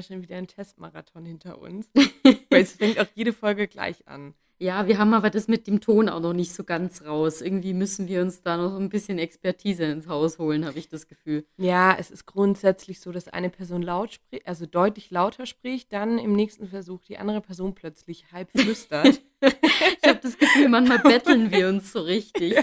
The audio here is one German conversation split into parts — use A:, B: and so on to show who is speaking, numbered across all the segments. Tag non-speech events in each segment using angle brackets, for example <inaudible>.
A: wir schon wieder einen Testmarathon hinter uns. <laughs> Weil es fängt auch jede Folge gleich an.
B: Ja, wir haben aber das mit dem Ton auch noch nicht so ganz raus. Irgendwie müssen wir uns da noch ein bisschen Expertise ins Haus holen, habe ich das Gefühl.
A: Ja, es ist grundsätzlich so, dass eine Person laut spricht, also deutlich lauter spricht, dann im nächsten Versuch die andere Person plötzlich halb <laughs> flüstert.
B: ich habe das Gefühl, manchmal betteln wir uns so richtig.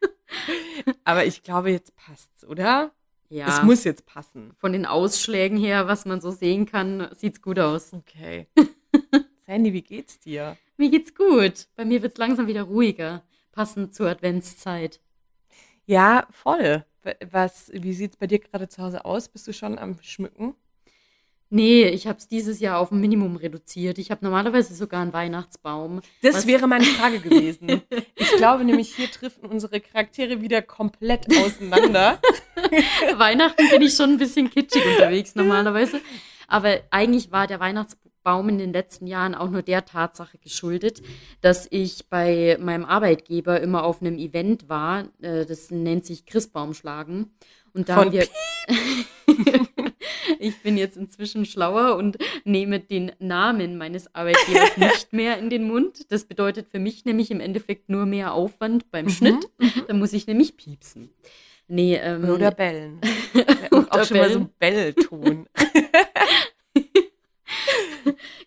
B: <laughs>
A: aber ich glaube, jetzt passt's, oder?
B: Ja.
A: Es muss jetzt passen.
B: Von den Ausschlägen her, was man so sehen kann, sieht's gut aus.
A: Okay. <laughs> Sandy, wie geht's dir?
B: Mir geht's gut. Bei mir wird's langsam wieder ruhiger, passend zur Adventszeit.
A: Ja, voll. Was, wie sieht's bei dir gerade zu Hause aus? Bist du schon am Schmücken?
B: Nee, ich habe es dieses Jahr auf ein Minimum reduziert. Ich habe normalerweise sogar einen Weihnachtsbaum.
A: Das was? wäre meine Frage gewesen. <laughs> ich glaube nämlich, hier treffen unsere Charaktere wieder komplett auseinander. <laughs>
B: Weihnachten bin ich schon ein bisschen kitschig unterwegs normalerweise. Aber eigentlich war der Weihnachtsbaum Baum in den letzten Jahren auch nur der Tatsache geschuldet, dass ich bei meinem Arbeitgeber immer auf einem Event war, äh, das nennt sich Christbaumschlagen. Und da
A: Von
B: haben wir. <laughs> ich bin jetzt inzwischen schlauer und nehme den Namen meines Arbeitgebers <laughs> nicht mehr in den Mund. Das bedeutet für mich nämlich im Endeffekt nur mehr Aufwand beim mhm. Schnitt. Mhm. Da muss ich nämlich piepsen. Nee, ähm,
A: Oder bellen. Oder <laughs> auch schon mal so Bellton. <laughs>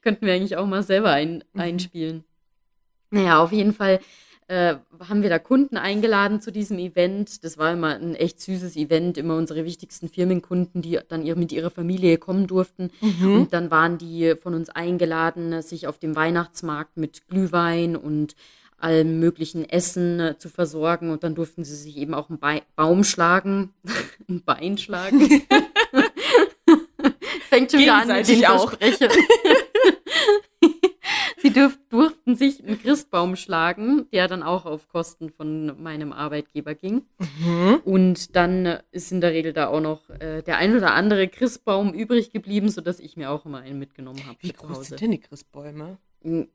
B: Könnten wir eigentlich auch mal selber ein, mhm. einspielen. Naja, auf jeden Fall äh, haben wir da Kunden eingeladen zu diesem Event. Das war immer ein echt süßes Event, immer unsere wichtigsten Firmenkunden, die dann ihr, mit ihrer Familie kommen durften. Mhm. Und dann waren die von uns eingeladen, sich auf dem Weihnachtsmarkt mit Glühwein und allem möglichen Essen äh, zu versorgen. Und dann durften sie sich eben auch einen Be Baum schlagen, <laughs> ein Bein schlagen. <laughs> Fängt schon wieder an mit den auch. <laughs> Sie dürf, durften sich einen Christbaum schlagen, der dann auch auf Kosten von meinem Arbeitgeber ging. Mhm. Und dann ist in der Regel da auch noch äh, der ein oder andere Christbaum übrig geblieben, sodass ich mir auch immer einen mitgenommen habe.
A: Wie groß sind denn die Christbäume?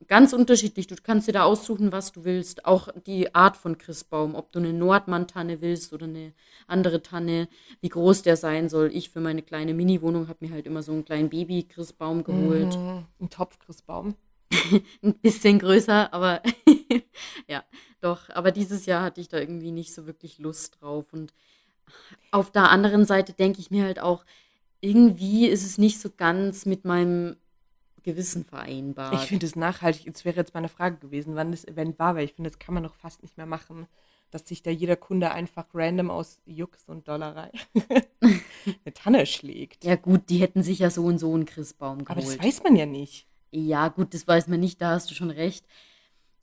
B: Ganz unterschiedlich. Du kannst dir da aussuchen, was du willst. Auch die Art von Christbaum, ob du eine Nordmann-Tanne willst oder eine andere Tanne, wie groß der sein soll. Ich für meine kleine Mini-Wohnung habe mir halt immer so einen kleinen Baby-Christbaum geholt.
A: Mhm, ein Topf-Christbaum. <laughs>
B: ein bisschen größer, aber <laughs> ja, doch. Aber dieses Jahr hatte ich da irgendwie nicht so wirklich Lust drauf. Und auf der anderen Seite denke ich mir halt auch, irgendwie ist es nicht so ganz mit meinem Gewissen vereinbart.
A: Ich finde es nachhaltig. Es wäre jetzt meine Frage gewesen, wann das Event war, weil ich finde, das kann man doch fast nicht mehr machen, dass sich da jeder Kunde einfach random aus Jux und Dollerei <laughs> eine Tanne schlägt.
B: Ja gut, die hätten sich ja so und so einen Christbaum geholt.
A: Aber das weiß man ja nicht.
B: Ja gut, das weiß man nicht, da hast du schon recht.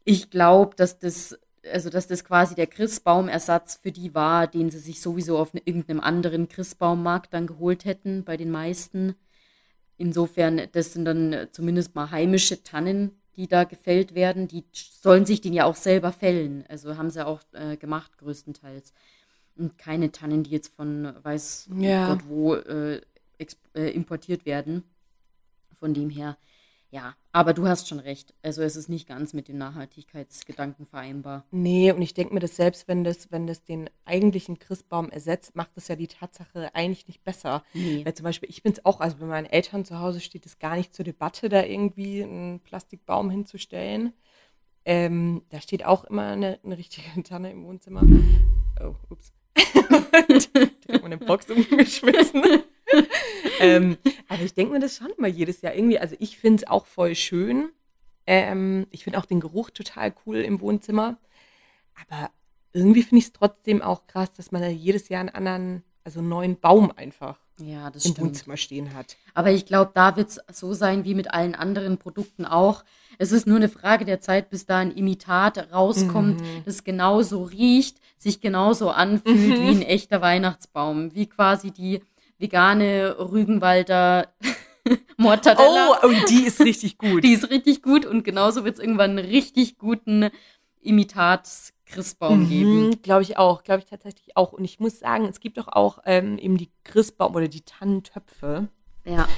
B: Ich glaube, dass das also dass das quasi der Christbaumersatz für die war, den sie sich sowieso auf irgendeinem anderen Christbaummarkt dann geholt hätten, bei den meisten. Insofern, das sind dann zumindest mal heimische Tannen, die da gefällt werden. Die sollen sich den ja auch selber fällen. Also haben sie auch äh, gemacht, größtenteils. Und keine Tannen, die jetzt von weiß ja. Gott wo äh, äh, importiert werden. Von dem her, ja, aber du hast schon recht. Also es ist nicht ganz mit dem Nachhaltigkeitsgedanken vereinbar.
A: Nee, und ich denke mir das selbst, wenn das, wenn das den eigentlichen Christbaum ersetzt, macht das ja die Tatsache eigentlich nicht besser. Nee. Weil zum Beispiel, ich bin es auch, also bei meinen Eltern zu Hause steht es gar nicht zur Debatte, da irgendwie einen Plastikbaum hinzustellen. Ähm, da steht auch immer eine, eine richtige <laughs> Tanne im Wohnzimmer. Oh, ups. <laughs> Die haben eine Box umgeschmissen. <laughs> ähm, aber <laughs> ich denke mir das schon immer jedes Jahr irgendwie. Also ich finde es auch voll schön. Ähm, ich finde auch den Geruch total cool im Wohnzimmer. Aber irgendwie finde ich es trotzdem auch krass, dass man da jedes Jahr einen anderen, also einen neuen Baum einfach
B: ja, im
A: stimmt. Wohnzimmer stehen hat.
B: Aber ich glaube, da wird es so sein wie mit allen anderen Produkten auch. Es ist nur eine Frage der Zeit, bis da ein Imitat rauskommt, mhm. das genauso riecht, sich genauso anfühlt mhm. wie ein echter Weihnachtsbaum. Wie quasi die vegane Rügenwalder <laughs> Mortadella.
A: Oh, und die ist richtig gut.
B: Die ist richtig gut und genauso wird es irgendwann einen richtig guten Imitat Christbaum mhm, geben.
A: Glaube ich auch, glaube ich tatsächlich auch. Und ich muss sagen, es gibt doch auch ähm, eben die Christbaum oder die Tannentöpfe.
B: Ja.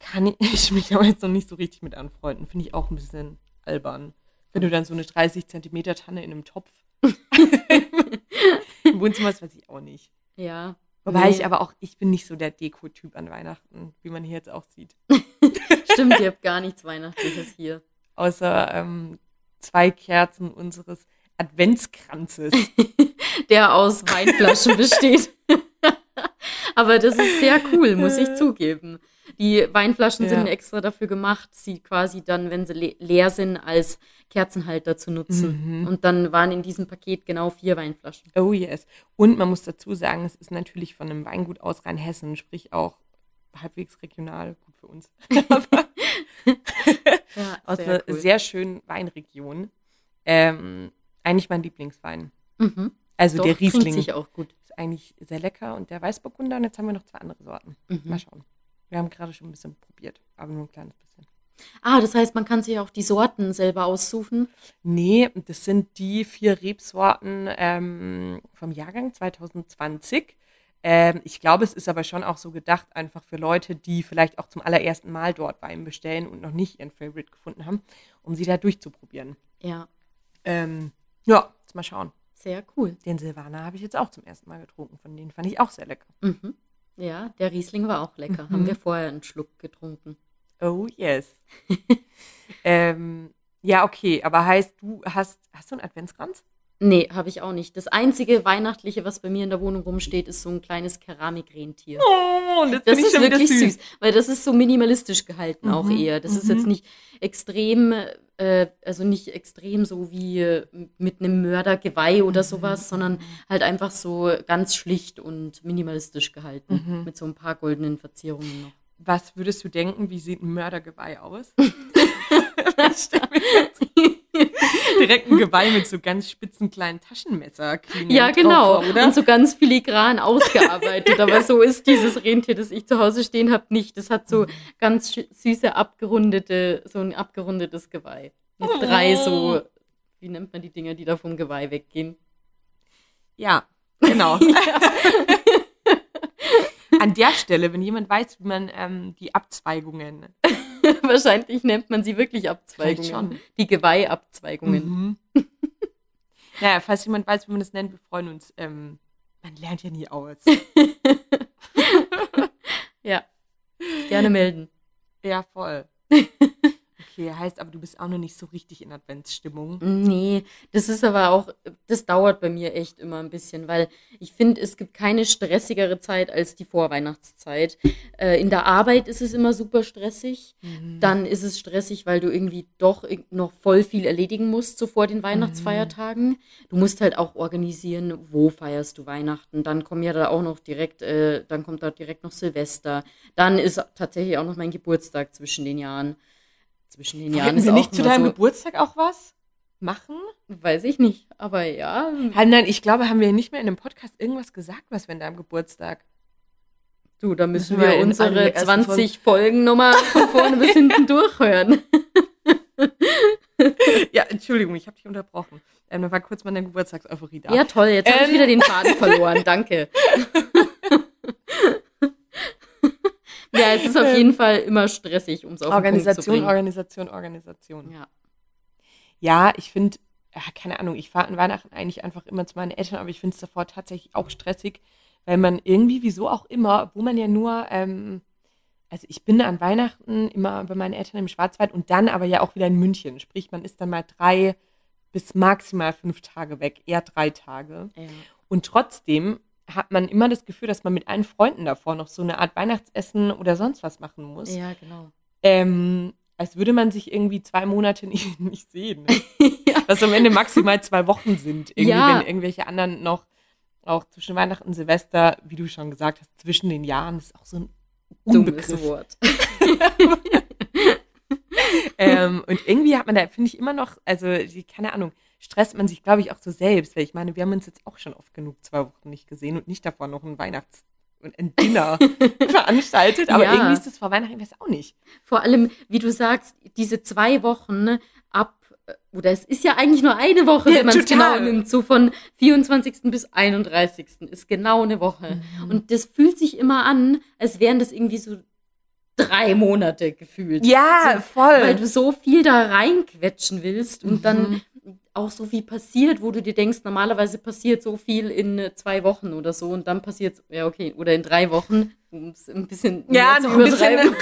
A: Kann ich <laughs> mich aber jetzt noch nicht so richtig mit anfreunden. Finde ich auch ein bisschen albern. Wenn du dann so eine 30 Zentimeter Tanne in einem Topf <laughs> im Wohnzimmer hast, weiß ich auch nicht.
B: Ja,
A: Wobei nee. ich aber auch, ich bin nicht so der Deko-Typ an Weihnachten, wie man hier jetzt auch sieht. <laughs>
B: Stimmt, ihr habt gar nichts Weihnachtliches hier.
A: Außer ähm, zwei Kerzen unseres Adventskranzes. <laughs>
B: Der aus Weinflaschen <laughs> besteht. aber das ist sehr cool, muss ich zugeben. Die Weinflaschen ja. sind extra dafür gemacht, sie quasi dann, wenn sie le leer sind, als Kerzenhalter zu nutzen. Mhm. Und dann waren in diesem Paket genau vier Weinflaschen.
A: Oh yes. Und man muss dazu sagen, es ist natürlich von einem Weingut aus Rheinhessen, sprich auch halbwegs regional, gut für uns. <laughs> <laughs> ja, aus einer cool. sehr schönen Weinregion. Ähm, eigentlich mein Lieblingswein. Mhm. Also Doch, der Riesling.
B: Sich auch gut.
A: Ist eigentlich sehr lecker und der Weißburgunder. Und jetzt haben wir noch zwei andere Sorten. Mhm. Mal schauen. Wir haben gerade schon ein bisschen probiert, aber nur ein kleines bisschen.
B: Ah, das heißt, man kann sich auch die Sorten selber aussuchen?
A: Nee, das sind die vier Rebsorten ähm, vom Jahrgang 2020. Ähm, ich glaube, es ist aber schon auch so gedacht, einfach für Leute, die vielleicht auch zum allerersten Mal dort Wein bestellen und noch nicht ihren Favorite gefunden haben, um sie da durchzuprobieren.
B: Ja.
A: Ähm, ja, jetzt mal schauen.
B: Sehr cool.
A: Den Silvaner habe ich jetzt auch zum ersten Mal getrunken. Von denen fand ich auch sehr lecker.
B: Mhm. Ja, der Riesling war auch lecker. Mhm. Haben wir vorher einen Schluck getrunken.
A: Oh yes. <laughs> ähm, ja, okay, aber heißt, du hast, hast du einen Adventskranz?
B: Nee, habe ich auch nicht. Das einzige Weihnachtliche, was bei mir in der Wohnung rumsteht, ist so ein kleines Keramikrentier.
A: Oh, das,
B: das ist wirklich süß. süß. Weil das ist so minimalistisch gehalten mhm. auch eher. Das mhm. ist jetzt nicht extrem, äh, also nicht extrem so wie äh, mit einem Mördergeweih oder mhm. sowas, sondern halt einfach so ganz schlicht und minimalistisch gehalten. Mhm. Mit so ein paar goldenen Verzierungen noch.
A: Was würdest du denken, wie sieht ein Mördergeweih aus? <laughs> <laughs> Direkt ein Geweih mit so ganz spitzen kleinen Taschenmesser.
B: Ja, genau. Vor, und so ganz filigran ausgearbeitet. <laughs> Aber so ist dieses Rentier, das ich zu Hause stehen habe, nicht. Das hat so ganz süße, abgerundete, so ein abgerundetes Geweih. Mit oh. drei so, wie nennt man die Dinger, die da vom Geweih weggehen?
A: Ja, genau. <laughs> ja. An der Stelle, wenn jemand weiß, wie man ähm, die Abzweigungen <laughs>
B: Wahrscheinlich nennt man sie wirklich Abzweigungen. Die Geweihabzweigungen. Mhm. <laughs>
A: naja, falls jemand weiß, wie man das nennt, wir freuen uns. Ähm, man lernt ja nie aus. <laughs>
B: ja. Gerne melden.
A: Ja, voll. Okay, heißt aber, du bist auch noch nicht so richtig in Adventsstimmung.
B: Nee, das ist aber auch, das dauert bei mir echt immer ein bisschen, weil ich finde, es gibt keine stressigere Zeit als die Vorweihnachtszeit. Äh, in der Arbeit ist es immer super stressig. Mhm. Dann ist es stressig, weil du irgendwie doch noch voll viel erledigen musst, so vor den Weihnachtsfeiertagen. Mhm. Du musst halt auch organisieren, wo feierst du Weihnachten. Dann kommen ja da auch noch direkt, äh, dann kommt da direkt noch Silvester. Dann ist tatsächlich auch noch mein Geburtstag zwischen den Jahren zwischen den Jahren.
A: Hätten wir nicht zu deinem so Geburtstag auch was machen?
B: Weiß ich nicht, aber ja.
A: Nein, ich glaube, haben wir nicht mehr in dem Podcast irgendwas gesagt, was wir in deinem Geburtstag.
B: Du, da müssen wir, wir unsere 20 Folgen nochmal von vorne bis hinten durchhören. <laughs>
A: ja, Entschuldigung, ich habe dich unterbrochen. Ähm, da war kurz mal deine Geburtstagseuphorie da.
B: Ja, toll, jetzt ähm. habe ich wieder den Faden verloren. Danke. <laughs> Ja, es ist auf jeden Fall immer stressig, um es auf
A: Organisation,
B: den
A: Punkt Organisation, Organisation, Organisation. Ja. Ja, ich finde, ja, keine Ahnung, ich fahre an Weihnachten eigentlich einfach immer zu meinen Eltern, aber ich finde es davor tatsächlich auch stressig, weil man irgendwie, wieso auch immer, wo man ja nur, ähm, also ich bin an Weihnachten immer bei meinen Eltern im Schwarzwald und dann aber ja auch wieder in München. Sprich, man ist dann mal drei bis maximal fünf Tage weg, eher drei Tage. Ja. Und trotzdem hat man immer das Gefühl, dass man mit allen Freunden davor noch so eine Art Weihnachtsessen oder sonst was machen muss.
B: Ja, genau.
A: Ähm, als würde man sich irgendwie zwei Monate <laughs> nicht, nicht sehen. <laughs> ja. Was am Ende maximal zwei Wochen sind. Irgendwie, ja. wenn irgendwelche anderen noch, auch zwischen Weihnachten und Silvester, wie du schon gesagt hast, zwischen den Jahren, ist auch so ein Unbegriff. Wort. <laughs> ähm, und irgendwie hat man da, finde ich, immer noch, also, keine Ahnung, stresst man sich, glaube ich, auch so selbst. Weil ich meine, wir haben uns jetzt auch schon oft genug zwei Wochen nicht gesehen und nicht davor noch ein Weihnachts- und ein Dinner <laughs> veranstaltet. Aber ja. irgendwie ist das vor Weihnachten das auch nicht.
B: Vor allem, wie du sagst, diese zwei Wochen ab, äh, oder es ist ja eigentlich nur eine Woche, ja, wenn man es genau nimmt, so von 24. bis 31. ist genau eine Woche. Mhm. Und das fühlt sich immer an, als wären das irgendwie so drei Monate gefühlt.
A: Ja,
B: so,
A: voll.
B: Weil du so viel da reinquetschen willst und mhm. dann auch so viel passiert, wo du dir denkst, normalerweise passiert so viel in äh, zwei Wochen oder so und dann passiert ja okay, oder in drei Wochen, um es ein bisschen
A: ja, noch ein bisschen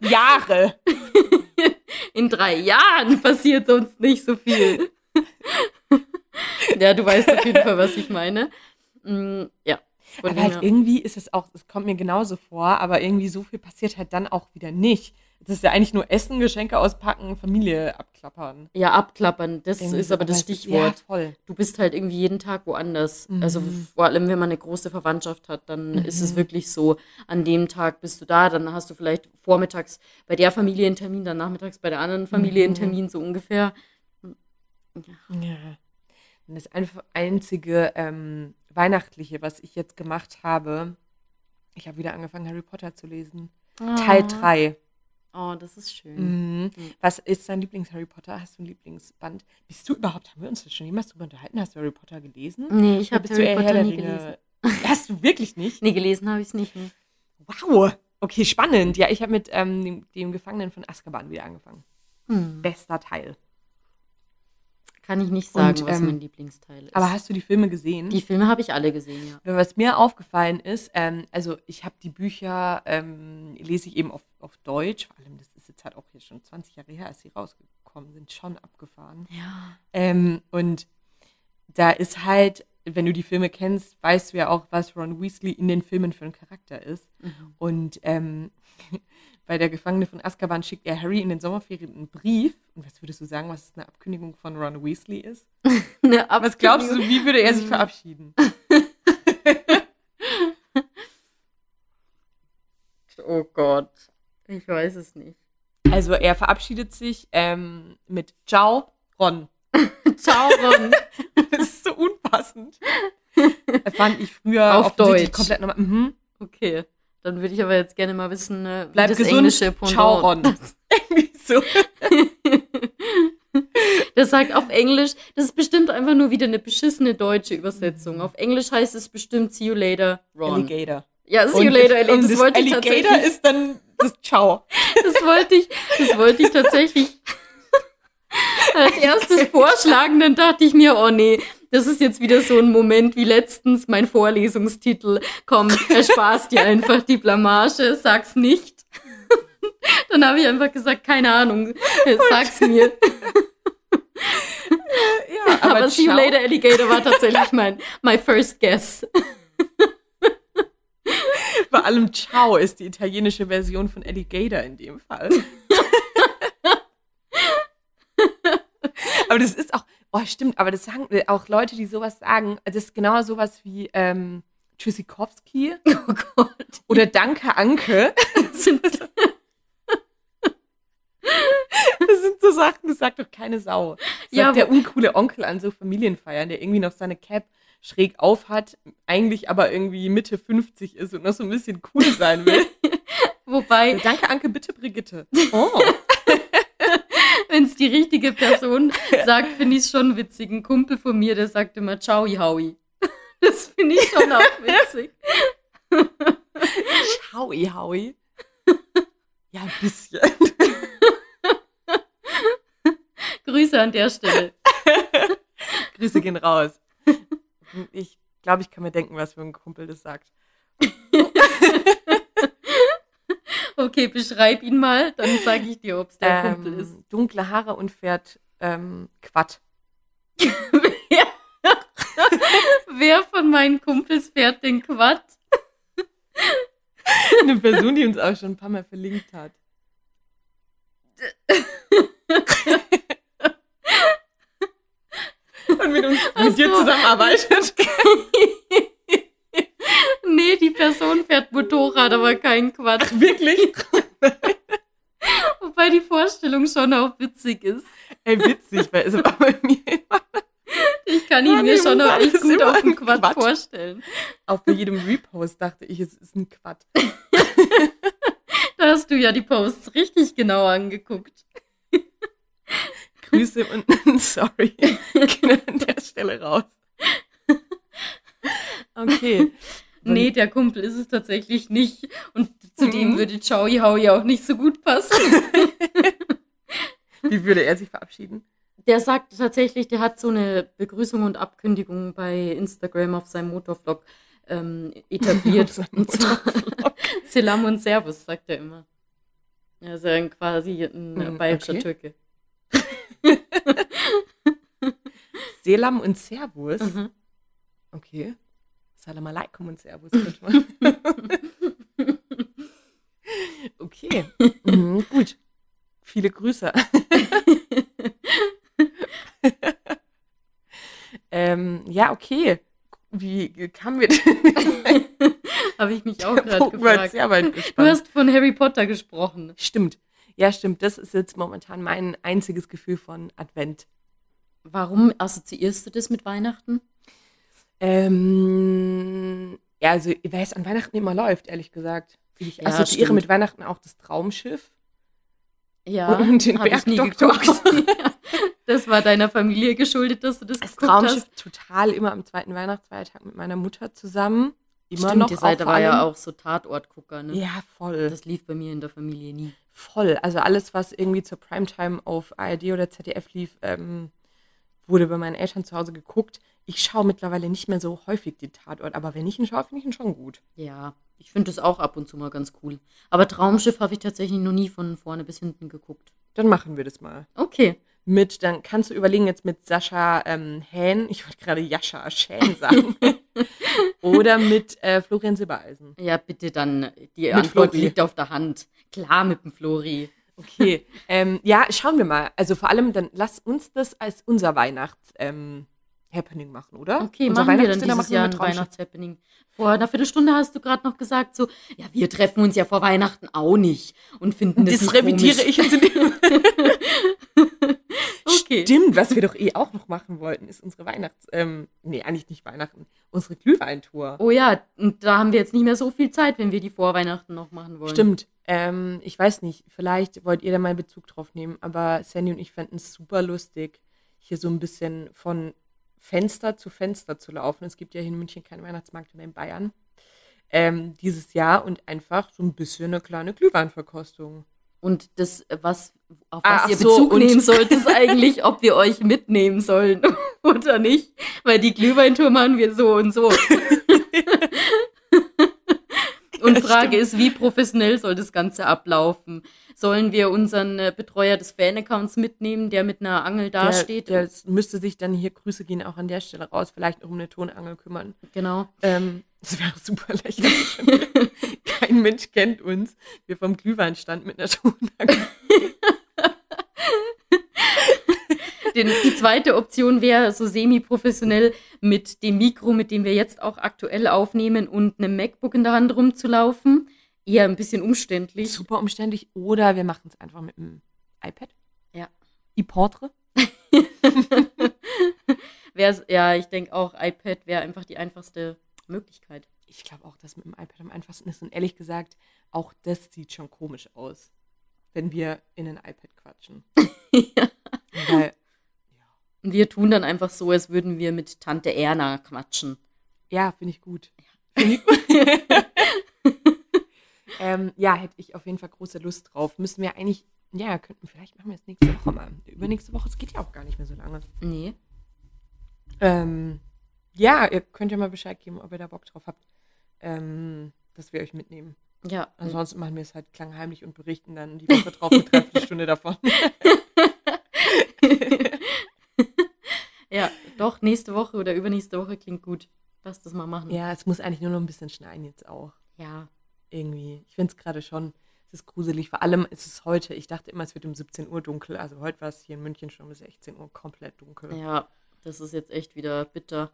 A: <laughs> Jahre. <laughs>
B: in drei Jahren passiert sonst nicht so viel. <laughs> ja, du weißt auf jeden Fall, was ich meine. Mm, ja.
A: aber halt irgendwie ist es auch, es kommt mir genauso vor, aber irgendwie so viel passiert halt dann auch wieder nicht. Das ist ja eigentlich nur Essen, Geschenke auspacken, Familie abklappern.
B: Ja, abklappern, das irgendwie ist aber das Stichwort. Ja, voll. Du bist halt irgendwie jeden Tag woanders. Mhm. Also vor allem, wenn man eine große Verwandtschaft hat, dann mhm. ist es wirklich so, an dem Tag bist du da, dann hast du vielleicht vormittags bei der Familie einen Termin, dann nachmittags bei der anderen Familie einen mhm. Termin, so ungefähr.
A: Ja. ja. Und das einzige ähm, Weihnachtliche, was ich jetzt gemacht habe, ich habe wieder angefangen, Harry Potter zu lesen. Oh. Teil 3.
B: Oh, das ist schön.
A: Mhm. Was ist dein Lieblings-Harry Potter? Hast du ein Lieblingsband? Bist du überhaupt, haben wir uns schon jemals darüber unterhalten? Hast du Harry Potter gelesen?
B: Nee, ich habe Harry Potter nie gelesen. <laughs>
A: Hast du wirklich nicht?
B: Nee, gelesen habe ich es nicht. Nee.
A: Wow. Okay, spannend. Ja, ich habe mit ähm, dem, dem, Gefangenen von Azkaban wieder angefangen. Hm. Bester Teil.
B: Kann ich nicht sagen, Und, was ähm, mein Lieblingsteil ist.
A: Aber hast du die Filme gesehen?
B: Die Filme habe ich alle gesehen, ja.
A: Was mir aufgefallen ist, ähm, also ich habe die Bücher, ähm, lese ich eben auf, auf Deutsch, vor allem das ist jetzt halt auch hier schon 20 Jahre her, als sie rausgekommen sind, schon abgefahren.
B: Ja.
A: Ähm, und da ist halt, wenn du die Filme kennst, weißt du ja auch, was Ron Weasley in den Filmen für ein Charakter ist. Mhm. Und <laughs> bei der Gefangene von Azkaban schickt er Harry in den Sommerferien einen Brief. Und was würdest du sagen, was eine Abkündigung von Ron Weasley ist? <laughs> was glaubst du, wie würde er sich verabschieden? <laughs>
B: oh Gott, ich weiß es nicht.
A: Also er verabschiedet sich ähm, mit Ciao, Ron. <laughs>
B: Ciao, Ron.
A: das ist so unpassend. Das fand ich früher
B: auf Deutsch
A: komplett normal. Mhm.
B: Okay. Dann würde ich aber jetzt gerne mal wissen, äh,
A: wie Bleib das gesund, englische Pendant. Ciao, Ron. <laughs> so. <laughs>
B: das sagt auf Englisch, das ist bestimmt einfach nur wieder eine beschissene deutsche Übersetzung. Auf Englisch heißt es bestimmt See you later, Ron.
A: Alligator.
B: Ja, see you later,
A: Alligator. Das, das wollte ich tatsächlich. ist dann das Ciao. <laughs>
B: das wollte ich, das wollte ich tatsächlich als erstes vorschlagen, dann dachte ich mir, oh nee, das ist jetzt wieder so ein Moment wie letztens mein Vorlesungstitel. Komm, ersparst dir einfach die Blamage, sag's nicht. <laughs> Dann habe ich einfach gesagt, keine Ahnung, sag's mir. <laughs>
A: Ja,
B: aber, aber See You Later Alligator war tatsächlich mein my first guess. <laughs>
A: Vor allem Ciao ist die italienische Version von Alligator in dem Fall. aber das ist auch, Oh, stimmt, aber das sagen auch Leute, die sowas sagen. Das ist genau sowas wie ähm, Tschüssikowski. <laughs>
B: Oh Gott.
A: Oder Danke Anke. Das sind, <laughs> das sind so Sachen, das sagt doch keine Sau. Das ja, sagt der uncoole Onkel an so Familienfeiern, der irgendwie noch seine Cap schräg auf hat, eigentlich aber irgendwie Mitte 50 ist und noch so ein bisschen cool sein will. <laughs>
B: Wobei.
A: Danke, Anke, bitte, Brigitte. Oh
B: wenn es die richtige Person <laughs> sagt, finde ich es schon witzig. Ein Kumpel von mir, der sagt immer Ciao, Howie. <laughs> Das finde ich schon auch witzig. <laughs>
A: Ciao, Howie. Ja, ein bisschen.
B: Grüße an der Stelle.
A: Grüße gehen raus. Ich glaube, ich kann mir denken, was für ein Kumpel das sagt.
B: Okay, beschreib ihn mal, dann sage ich dir, ob es der ähm, Kumpel ist.
A: Dunkle Haare und fährt ähm, Quad. <laughs>
B: wer, wer von meinen Kumpels fährt den Quad?
A: Eine Person, die uns auch schon ein paar Mal verlinkt hat. <laughs> und mit uns mit so. dir zusammenarbeitet. <laughs>
B: nee, die Person fährt Motorrad, aber kein Quatsch.
A: Ach, wirklich? <laughs>
B: Wobei die Vorstellung schon auch witzig ist.
A: Ey, witzig, weil es war bei mir immer.
B: Ich kann ihn mir schon auch echt gut auf dem Quad, Quad vorstellen.
A: Auch bei jedem Repost dachte ich, es ist ein Quad. <laughs>
B: da hast du ja die Posts richtig genau angeguckt. <laughs>
A: Grüße und sorry. Gehen an der Stelle raus. Okay.
B: Nee, der Kumpel ist es tatsächlich nicht. Und zu dem mhm. würde Chowi Howie auch nicht so gut passen. <laughs>
A: Wie würde er sich verabschieden?
B: der sagt tatsächlich, der hat so eine Begrüßung und Abkündigung bei Instagram auf seinem Motorvlog ähm, etabliert. <laughs> und zwar <laughs> Selam und Servus, sagt er immer. Er ist ja quasi ein hm, bayerischer okay. Türke.
A: Selam und Servus? Mhm. Okay. Salam alaikum und Servus. <laughs> okay. Mhm, gut. Viele Grüße. <laughs> ähm, ja, okay. Wie kamen wir denn? <laughs>
B: Habe ich mich auch gerade gefragt. Sehr weit Du hast von Harry Potter gesprochen.
A: Stimmt. Ja, stimmt. Das ist jetzt momentan mein einziges Gefühl von Advent.
B: Warum assoziierst du das mit Weihnachten?
A: Ähm, ja, also, weil es an Weihnachten immer läuft, ehrlich gesagt. Ich ja, assoziiere stimmt. mit Weihnachten auch das Traumschiff.
B: Ja, und den Bergdoktor. <laughs> das war deiner Familie geschuldet, dass du das, das Traumschiff hast.
A: total immer am zweiten Weihnachtsfeiertag mit meiner Mutter zusammen. Immer
B: Stimmt, noch die Seite war ja auch so Tatortgucker, ne?
A: Ja, voll.
B: Das lief bei mir in der Familie nie.
A: Voll. Also alles, was irgendwie zur Primetime auf ARD oder ZDF lief, ähm, wurde bei meinen Eltern zu Hause geguckt. Ich schaue mittlerweile nicht mehr so häufig die Tatort, aber wenn ich ihn schaue, finde ich ihn schon gut.
B: Ja, ich finde das auch ab und zu mal ganz cool. Aber Traumschiff habe ich tatsächlich noch nie von vorne bis hinten geguckt.
A: Dann machen wir das mal.
B: Okay.
A: Mit, dann kannst du überlegen jetzt mit Sascha ähm, Hähn, ich wollte gerade Jascha Schän sagen. <laughs> Oder mit äh, Florian Silbereisen.
B: Ja, bitte dann. Die mit Antwort Flori. liegt auf der Hand. Klar mit dem Flori.
A: Okay. ähm, ja, schauen wir mal. Also vor allem, dann lass uns das als unser Weihnachts. Ähm, Happening machen, oder?
B: Okay, Unser machen wir dann dieses Jahr ein Weihnachtshappening. Vor einer Viertelstunde hast du gerade noch gesagt, so, ja, wir treffen uns ja vor Weihnachten auch nicht und finden das, das revidiere
A: ich jetzt <laughs> <laughs> Okay. Stimmt, was wir doch eh auch noch machen wollten, ist unsere Weihnachts-, ähm, nee, eigentlich nicht Weihnachten, unsere Glühweintour.
B: Oh ja, und da haben wir jetzt nicht mehr so viel Zeit, wenn wir die vor Weihnachten noch machen wollen.
A: Stimmt. Ähm, ich weiß nicht, vielleicht wollt ihr da mal Bezug drauf nehmen, aber Sandy und ich fänden es super lustig, hier so ein bisschen von Fenster zu Fenster zu laufen. Es gibt ja hier in München keinen Weihnachtsmarkt mehr in Bayern. Ähm, dieses Jahr und einfach so ein bisschen eine kleine Glühweinverkostung.
B: Und das, was, auf was Ach ihr Bezug so, nehmen <laughs> sollt, ist eigentlich, ob wir euch mitnehmen sollen <laughs> oder nicht. Weil die Glühweintour machen wir so und so. <laughs> <laughs> und Frage ist, wie professionell soll das Ganze ablaufen? Sollen wir unseren äh, Betreuer des Fan-Accounts mitnehmen, der mit einer Angel dasteht?
A: Der, der müsste sich dann hier, Grüße gehen auch an der Stelle raus, vielleicht noch um eine Tonangel kümmern.
B: Genau.
A: Ähm, das wäre super lächerlich. <laughs> Kein Mensch kennt uns. Wir vom Glühweinstand mit einer Tonangel. <laughs>
B: Den, die zweite Option wäre so semi-professionell mit dem Mikro, mit dem wir jetzt auch aktuell aufnehmen und einem MacBook in der Hand rumzulaufen eher ein bisschen umständlich.
A: Super umständlich. Oder wir machen es einfach mit dem iPad.
B: Ja.
A: iPortre. <laughs>
B: ja, ich denke auch, iPad wäre einfach die einfachste Möglichkeit.
A: Ich glaube auch, dass mit dem iPad am einfachsten ist. Und ehrlich gesagt, auch das sieht schon komisch aus, wenn wir in ein iPad quatschen. ja. <laughs>
B: Weil, ja. Wir tun dann einfach so, als würden wir mit Tante Erna quatschen.
A: Ja, finde ich gut. Ja. Find ich gut. <laughs> Ähm, ja, hätte ich auf jeden Fall große Lust drauf. Müssen wir eigentlich, ja, könnten, vielleicht machen wir es nächste Woche mal. Übernächste Woche, es geht ja auch gar nicht mehr so lange.
B: Nee.
A: Ähm, ja, ihr könnt ja mal Bescheid geben, ob ihr da Bock drauf habt, ähm, dass wir euch mitnehmen.
B: Ja.
A: Ansonsten machen wir es halt klangheimlich und berichten dann die Woche drauf eine Dreiviertelstunde davon. <laughs>
B: ja, doch, nächste Woche oder übernächste Woche klingt gut. Lass das mal machen.
A: Ja, es muss eigentlich nur noch ein bisschen schneien jetzt auch.
B: Ja
A: irgendwie. Ich finde es gerade schon, es ist gruselig. Vor allem ist es heute, ich dachte immer, es wird um 17 Uhr dunkel. Also heute war es hier in München schon bis 16 Uhr komplett dunkel.
B: Ja, das ist jetzt echt wieder bitter.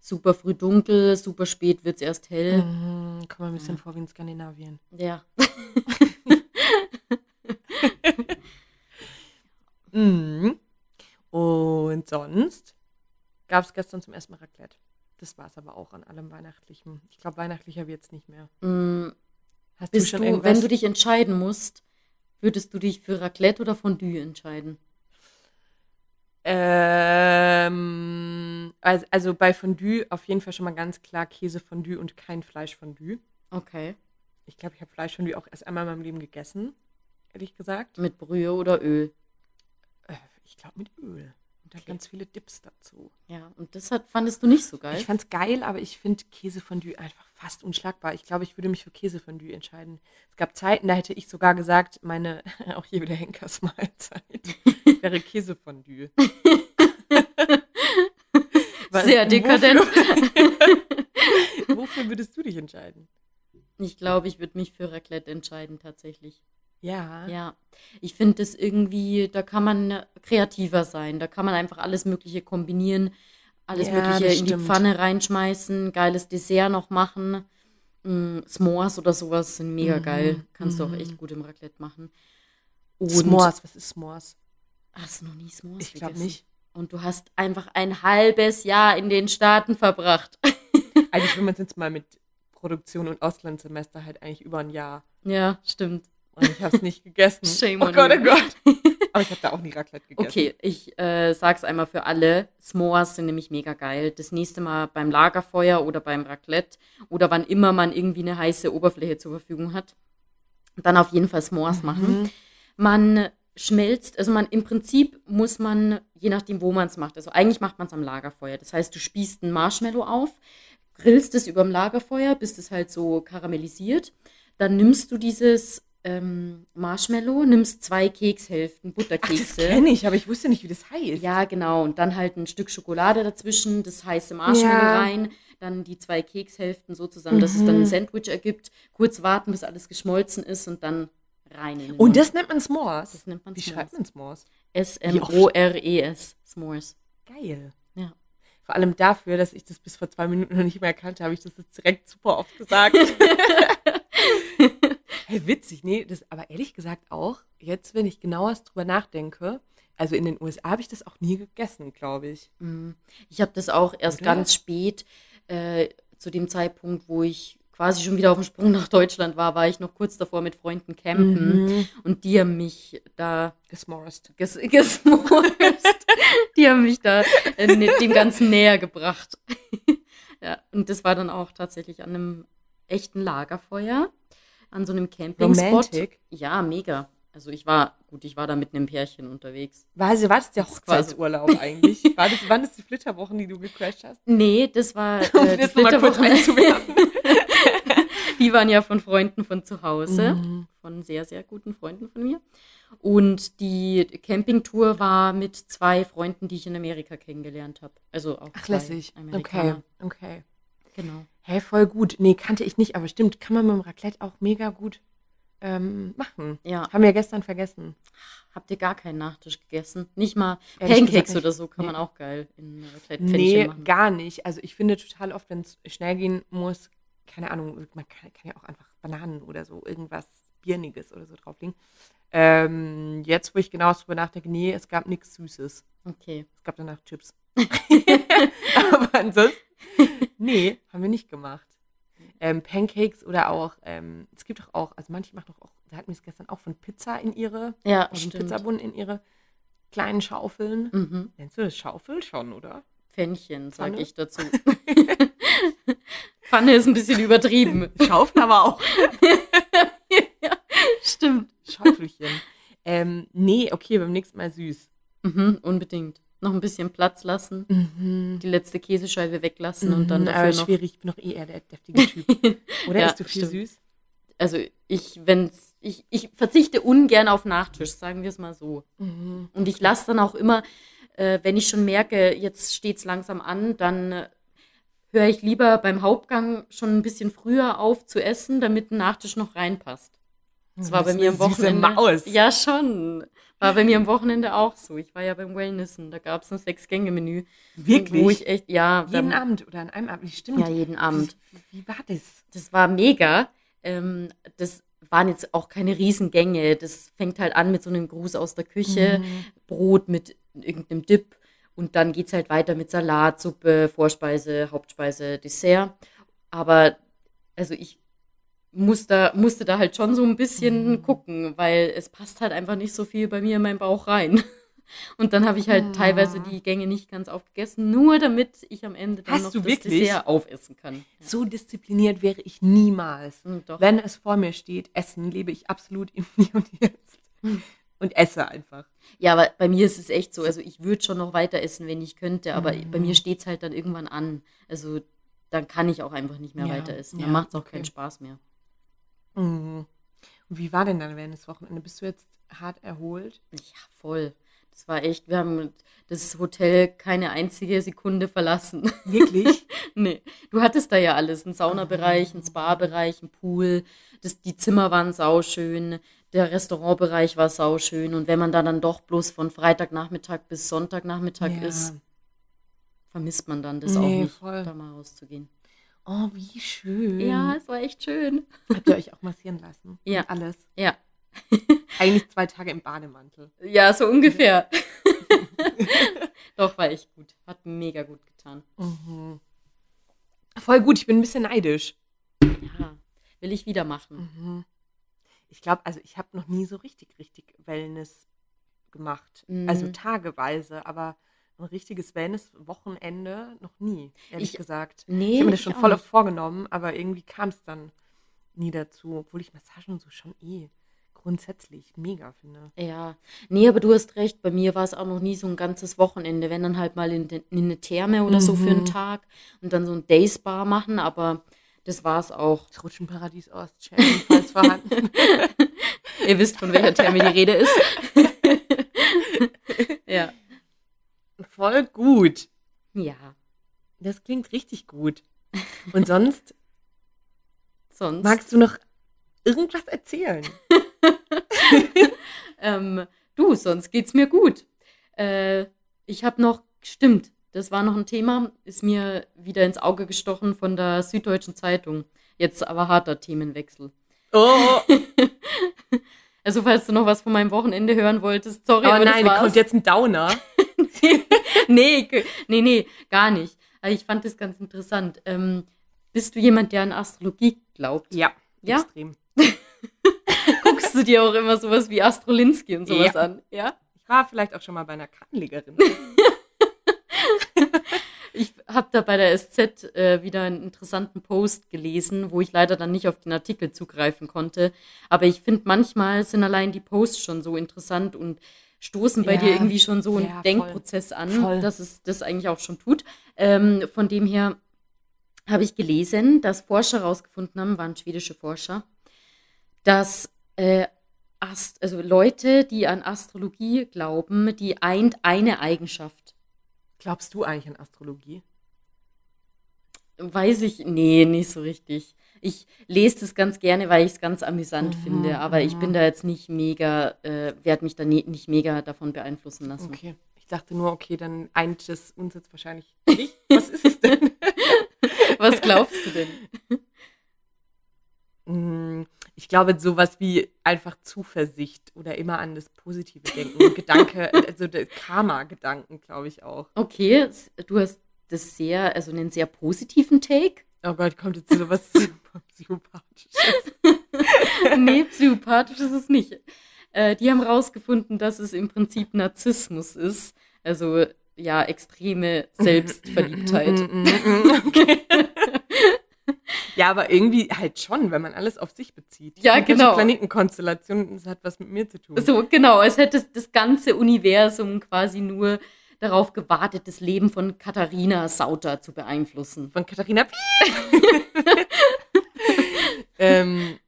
B: Super früh dunkel, super spät wird es erst hell.
A: Mhm, komm mal ein bisschen ja. vor wie in Skandinavien.
B: Ja. <laughs> <laughs>
A: mhm. Sonst gab es gestern zum ersten Mal Raclette. Das war es aber auch an allem Weihnachtlichem. Ich glaube, weihnachtlicher wird es nicht mehr.
B: Mm, Hast du schon du, irgendwas? Wenn du dich entscheiden musst, würdest du dich für Raclette oder Fondue entscheiden?
A: Ähm, also, also bei Fondue auf jeden Fall schon mal ganz klar Käsefondue und kein Fleischfondue.
B: Okay.
A: Ich glaube, ich habe Fleischfondue auch erst einmal in meinem Leben gegessen, ehrlich gesagt.
B: Mit Brühe oder Öl?
A: Äh, ich glaube mit Öl. Und okay. ganz viele Dips dazu.
B: Ja, und das hat, fandest du nicht so geil?
A: Ich fand's geil, aber ich finde Käsefondue einfach fast unschlagbar. Ich glaube, ich würde mich für Käsefondue entscheiden. Es gab Zeiten, da hätte ich sogar gesagt, meine, <laughs> auch hier wieder Henkersmahlzeit, <laughs> wäre Käsefondue. <laughs>
B: Sehr dekadent.
A: Wofür, wofür würdest du dich entscheiden?
B: Ich glaube, ich würde mich für Raclette entscheiden, tatsächlich.
A: Ja.
B: Ja. Ich finde das irgendwie, da kann man kreativer sein. Da kann man einfach alles Mögliche kombinieren, alles ja, Mögliche in die Pfanne reinschmeißen, geiles Dessert noch machen. Mm, S'mores oder sowas sind mega mhm. geil. Kannst mhm. du auch echt mhm. gut im Raclette machen.
A: Und S'mores, was ist S'mores?
B: Hast du noch nie S'mores
A: Ich glaube nicht.
B: Und du hast einfach ein halbes Jahr in den Staaten verbracht.
A: Eigentlich, wenn man es jetzt mal mit Produktion und Auslandssemester halt eigentlich über ein Jahr. <laughs>
B: Ja, stimmt.
A: Und ich habe es nicht gegessen.
B: Shame
A: oh on Gott, oh Gott. <laughs> Aber ich habe da auch nie Raclette gegessen.
B: Okay, ich äh, sag's einmal für alle. S'mores sind nämlich mega geil. Das nächste Mal beim Lagerfeuer oder beim Raclette oder wann immer man irgendwie eine heiße Oberfläche zur Verfügung hat, dann auf jeden Fall S'mores mhm. machen. Man schmelzt, also man im Prinzip muss man, je nachdem, wo man es macht, also eigentlich macht man es am Lagerfeuer. Das heißt, du spießt ein Marshmallow auf, grillst es über dem Lagerfeuer, bis es halt so karamellisiert. Dann nimmst du dieses ähm, Marshmallow, nimmst zwei Kekshälften, Butterkekse. Ach,
A: das kenne ich, aber ich wusste nicht, wie das heißt.
B: Ja, genau. Und dann halt ein Stück Schokolade dazwischen, das heiße Marshmallow ja. rein, dann die zwei Kekshälften so zusammen, mhm. dass es dann ein mhm. Sandwich ergibt. Kurz warten, bis alles geschmolzen ist und dann rein in den
A: Und Mund. das nennt man S'mores?
B: Das nennt man
A: Wie schreibt man S'mores?
B: S-M-O-R-E-S. S'mores.
A: Geil.
B: Ja.
A: Vor allem dafür, dass ich das bis vor zwei Minuten noch nicht mehr kannte, habe ich das jetzt direkt super oft gesagt. <laughs> hey, witzig, nee, das aber ehrlich gesagt auch, jetzt, wenn ich genauer drüber nachdenke, also in den USA habe ich das auch nie gegessen, glaube ich.
B: Mhm. Ich habe das auch erst Oder? ganz spät, äh, zu dem Zeitpunkt, wo ich quasi schon wieder auf dem Sprung nach Deutschland war, war ich noch kurz davor mit Freunden campen mhm. und die haben mich da
A: gesmorst.
B: Ges <laughs> gesmorst. die haben mich da äh, ne, dem Ganzen näher gebracht. <laughs> ja, und das war dann auch tatsächlich an einem echten Lagerfeuer, an so einem Campingspot.
A: Romantic.
B: Ja, mega. Also ich war, gut, ich war da mit einem Pärchen unterwegs.
A: War, also, war das der Hochzeitsurlaub eigentlich? <laughs> War das, waren das die Flitterwochen, die du gecrashed hast?
B: Nee, das war <laughs> äh,
A: um die Flitterwochen einzuwerfen. <laughs>
B: die waren ja von Freunden von zu Hause, mhm. von sehr, sehr guten Freunden von mir. Und die Campingtour war mit zwei Freunden, die ich in Amerika kennengelernt habe. Also auch
A: Ach, lässig. Okay, okay.
B: Genau.
A: Hä, hey, voll gut. Nee, kannte ich nicht, aber stimmt, kann man mit dem Raclette auch mega gut ähm, machen.
B: Ja.
A: Haben wir gestern vergessen.
B: Habt ihr gar keinen Nachtisch gegessen? Nicht mal Pancakes oder so kann nee. man auch geil in Raclette Nee, machen.
A: gar nicht. Also ich finde total oft, wenn es schnell gehen muss, keine Ahnung, man kann, kann, ja auch einfach Bananen oder so, irgendwas Birniges oder so drauflegen. Ähm, jetzt, wo ich genau darüber nachdenke, nee, es gab nichts Süßes.
B: Okay.
A: Es gab danach Chips. <laughs> Aber ansonsten, nee, <laughs> haben wir nicht gemacht. Ähm, Pancakes oder auch, ähm, es gibt doch auch, also manche machen doch auch, da hatten wir es gestern auch von Pizza in ihre,
B: ja,
A: also Pizzabund in ihre kleinen Schaufeln.
B: Mhm.
A: Nennst du das Schaufel schon, oder?
B: Pfännchen, sage ich dazu. <laughs> Pfanne ist ein bisschen übertrieben. <laughs>
A: Schaufel aber auch.
B: ja, stimmt.
A: Schaufelchen. Ähm, nee, okay, beim nächsten Mal süß.
B: Mhm, unbedingt. Noch ein bisschen Platz lassen,
A: mhm.
B: die letzte Käsescheibe weglassen mhm, und dann dafür
A: aber schwierig, ich bin noch eh eher der deftige Typ. <laughs> Oder ja, isst du viel stimmt. süß?
B: Also ich, wenn's, ich, ich verzichte ungern auf Nachtisch, sagen wir es mal so.
A: Mhm.
B: Und ich lasse dann auch immer, äh, wenn ich schon merke, jetzt steht es langsam an, dann äh, höre ich lieber beim Hauptgang schon ein bisschen früher auf zu essen, damit ein Nachtisch noch reinpasst. Das war bei mir am Wochenende.
A: Maus.
B: Ja, schon. War bei mir am Wochenende auch so. Ich war ja beim Wellnessen, da gab es ein Sechs-Gänge-Menü.
A: Wirklich?
B: Wo ich echt, ja.
A: Jeden da, Abend oder an einem Abend, stimmt.
B: Ja, jeden Abend.
A: Wie, wie war das?
B: Das war mega. Ähm, das waren jetzt auch keine Riesengänge. Das fängt halt an mit so einem Gruß aus der Küche, mhm. Brot mit irgendeinem Dip und dann geht es halt weiter mit Salat, Suppe, Vorspeise, Hauptspeise, Dessert. Aber also ich muss da, musste da halt schon so ein bisschen mhm. gucken, weil es passt halt einfach nicht so viel bei mir in meinen Bauch rein. <laughs> Und dann habe ich halt mhm. teilweise die Gänge nicht ganz aufgegessen, nur damit ich am Ende dann
A: Hast
B: noch
A: das
B: wirklich? Dessert aufessen kann.
A: So diszipliniert wäre ich niemals.
B: Mhm,
A: Wenn es vor mir steht, Essen lebe ich absolut im Hier und Jetzt.
B: Mhm.
A: und esse einfach.
B: Ja, aber bei mir ist es echt so. Also ich würde schon noch weiter essen, wenn ich könnte, aber mhm. bei mir steht es halt dann irgendwann an. Also dann kann ich auch einfach nicht mehr ja, weiter essen. Dann ja, macht es auch okay. keinen Spaß mehr.
A: Mhm. Und wie war denn dein Wellness-Wochenende? Bist du jetzt hart erholt?
B: Ja, voll. Das war echt, wir haben das Hotel keine einzige Sekunde verlassen.
A: Wirklich? <laughs>
B: nee. Du hattest da ja alles. Ein Saunabereich, ein Spa-Bereich, ein Pool. Das, die Zimmer waren sauschön. Der Restaurantbereich war sauschön. Und wenn man da dann doch bloß von Freitagnachmittag bis Sonntagnachmittag ja. ist, vermisst man dann das nee, auch nicht, voll. da mal rauszugehen.
A: Oh, wie schön.
B: Ja, es war echt schön.
A: Habt ihr euch auch massieren lassen? <laughs>
B: Ja.
A: Und alles?
B: Ja. <laughs>
A: Eigentlich zwei Tage im Bademantel.
B: Ja, so ungefähr. <laughs> Doch, war echt gut. Hat mega gut getan.
A: Mhm. Voll gut, ich bin ein bisschen neidisch.
B: Ja, will ich wieder machen.
A: Mhm. Ich glaube, also ich habe noch nie so richtig, richtig Wellness gemacht. Mhm. Also tageweise, aber ein richtiges Wellness-Wochenende noch nie, ehrlich ich, gesagt. Nee, ich habe mir das schon voll oft vorgenommen, aber irgendwie kam es dann nie dazu, obwohl ich Massagen so schon eh grundsätzlich mega finde.
B: Ja, nee, aber du hast recht, bei mir war es auch noch nie so ein ganzes Wochenende, wenn dann halt mal in, in eine Therme oder mhm. so für einen mhm. Tag und dann so ein Dayspa machen, aber das war es auch.
A: Das Rutschenparadies Ostschäden, falls vorhanden. <laughs>
B: Ihr wisst, von welcher Therme die Rede ist. <laughs> ja.
A: Voll gut.
B: Ja.
A: Das klingt richtig gut. <laughs> Und sonst?
B: sonst?
A: Magst du noch irgendwas erzählen? <laughs>
B: ähm, du, sonst geht's mir gut. Äh, ich habe noch, stimmt, das war noch ein Thema, ist mir wieder ins Auge gestochen von der Süddeutschen Zeitung. Jetzt aber harter Themenwechsel.
A: Oh. <laughs>
B: also, falls du noch was von meinem Wochenende hören wolltest, sorry.
A: Oh aber nein, da kommt jetzt ein Downer. <laughs>
B: nee, nee, nee, gar nicht. Aber ich fand das ganz interessant. Ähm, bist du jemand, der an Astrologie glaubt?
A: Ja, ja? extrem. <laughs>
B: Guckst du dir auch immer sowas wie Astrolinski und sowas
A: ja.
B: an? Ja.
A: Ich war vielleicht auch schon mal bei einer Kartenlegerin. <laughs>
B: ich habe da bei der SZ äh, wieder einen interessanten Post gelesen, wo ich leider dann nicht auf den Artikel zugreifen konnte. Aber ich finde, manchmal sind allein die Posts schon so interessant und stoßen bei ja, dir irgendwie schon so einen ja, Denkprozess voll, an, voll. dass es das eigentlich auch schon tut. Ähm, von dem her habe ich gelesen, dass Forscher herausgefunden haben, waren schwedische Forscher, dass äh, Ast also Leute, die an Astrologie glauben, die eint eine Eigenschaft.
A: Glaubst du eigentlich an Astrologie?
B: Weiß ich, nee, nicht so richtig ich lese das ganz gerne, weil ich es ganz amüsant mhm, finde, aber mhm. ich bin da jetzt nicht mega, äh, werde mich da nie, nicht mega davon beeinflussen lassen.
A: Okay. Ich dachte nur, okay, dann eint es uns jetzt wahrscheinlich nicht. <laughs> Was ist es denn? <laughs>
B: Was glaubst du denn? <laughs>
A: Mm, ich glaube, sowas wie einfach Zuversicht oder immer an das Positive denken. Gedanke, also Karma-Gedanken, glaube ich auch.
B: Okay, du hast das sehr, also einen sehr positiven Take.
A: Oh Gott, kommt jetzt so was <laughs> Psychopathisches.
B: nee, psychopathisch ist es nicht. Äh, die haben rausgefunden, dass es im Prinzip Narzissmus ist. Also ja, extreme Selbstverliebtheit.
A: okay. <laughs> <laughs> Ja, aber irgendwie halt schon, wenn man alles auf sich bezieht.
B: Ja, genau.
A: Planetenkonstellation, das hat was mit mir zu tun.
B: So, genau. Es hätte das ganze Universum quasi nur darauf gewartet, das Leben von Katharina Sauter zu beeinflussen.
A: Von Katharina <laughs> ähm,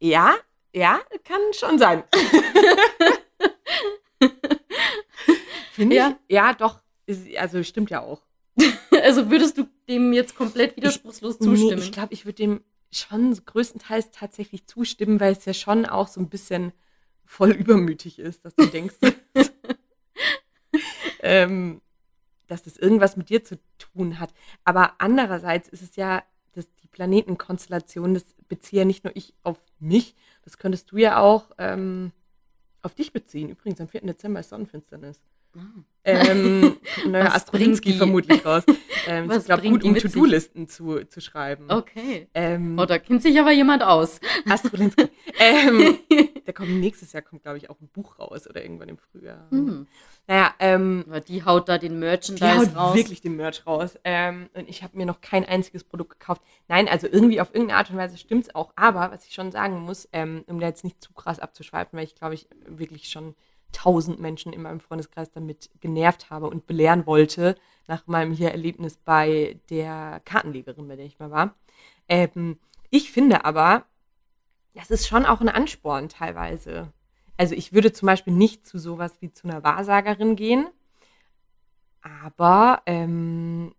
A: Ja, ja, kann schon sein. <laughs> Finde ja. ich? Ja, doch. Also stimmt ja auch. <laughs>
B: also würdest du dem jetzt komplett widerspruchslos ich, zustimmen?
A: Nee, ich glaube, ich würde dem schon größtenteils tatsächlich zustimmen, weil es ja schon auch so ein bisschen voll übermütig ist, dass du denkst, ähm, dass das irgendwas mit dir zu tun hat. Aber andererseits ist es ja, dass die Planetenkonstellation, das beziehe ja nicht nur ich auf mich, das könntest du ja auch ähm, auf dich beziehen. Übrigens, am 4. Dezember ist Sonnenfinsternis. Oh. Ähm, <laughs> neuer Astrolinski vermutlich raus. Ähm, ich glaube, gut, um To-Do-Listen zu, zu schreiben.
B: Okay. Ähm, oh, da kennt sich aber jemand aus. <laughs>
A: Astrolinski. ähm, <laughs> der kommt nächstes Jahr, kommt, glaube ich, auch ein Buch raus oder irgendwann im Frühjahr.
B: Hm.
A: Naja, ähm,
B: aber die haut da den Merchandise
A: die haut raus. wirklich den Merch raus. Ähm, und ich habe mir noch kein einziges Produkt gekauft. Nein, also irgendwie auf irgendeine Art und Weise stimmt es auch. Aber was ich schon sagen muss, ähm, um da jetzt nicht zu krass abzuschweifen, weil ich glaube ich wirklich schon tausend Menschen in meinem Freundeskreis damit genervt habe und belehren wollte, nach meinem hier Erlebnis bei der Kartenlegerin, bei der ich mal war. Ähm, ich finde aber, das ist schon auch ein Ansporn teilweise. Also ich würde zum Beispiel nicht zu sowas wie zu einer Wahrsagerin gehen, aber ähm,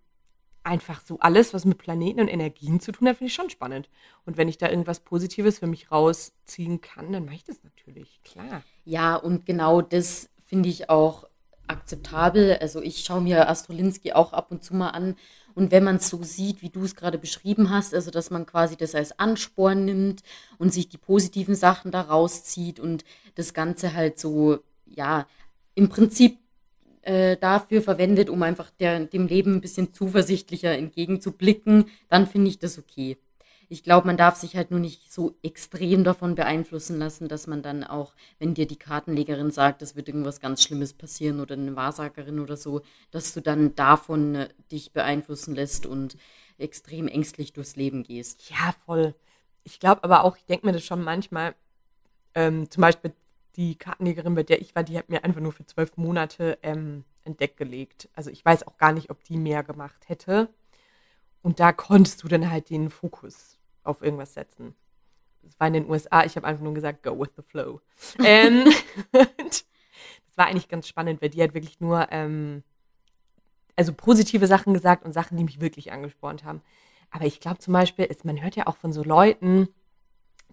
A: einfach so alles, was mit Planeten und Energien zu tun hat, finde ich schon spannend. Und wenn ich da irgendwas Positives für mich rausziehen kann, dann mache ich das natürlich, klar.
B: Ja, und genau das finde ich auch akzeptabel. Also ich schaue mir Astrolinski auch ab und zu mal an. Und wenn man es so sieht, wie du es gerade beschrieben hast, also dass man quasi das als Ansporn nimmt und sich die positiven Sachen da rauszieht und das Ganze halt so, ja, im Prinzip äh, dafür verwendet, um einfach der, dem Leben ein bisschen zuversichtlicher entgegenzublicken, dann finde ich das okay. Ich glaube, man darf sich halt nur nicht so extrem davon beeinflussen lassen, dass man dann auch, wenn dir die Kartenlegerin sagt, es wird irgendwas ganz Schlimmes passieren oder eine Wahrsagerin oder so, dass du dann davon äh, dich beeinflussen lässt und extrem ängstlich durchs Leben gehst.
A: Ja, voll. Ich glaube aber auch, ich denke mir das schon manchmal, ähm, zum Beispiel die Kartenlegerin, bei der ich war, die hat mir einfach nur für zwölf Monate ähm, entdeckt gelegt. Also ich weiß auch gar nicht, ob die mehr gemacht hätte. Und da konntest du dann halt den Fokus auf irgendwas setzen. Das war in den USA, ich habe einfach nur gesagt, go with the flow. <laughs> ähm, das war eigentlich ganz spannend, weil die hat wirklich nur ähm, also positive Sachen gesagt und Sachen, die mich wirklich angespornt haben. Aber ich glaube zum Beispiel, ist, man hört ja auch von so Leuten,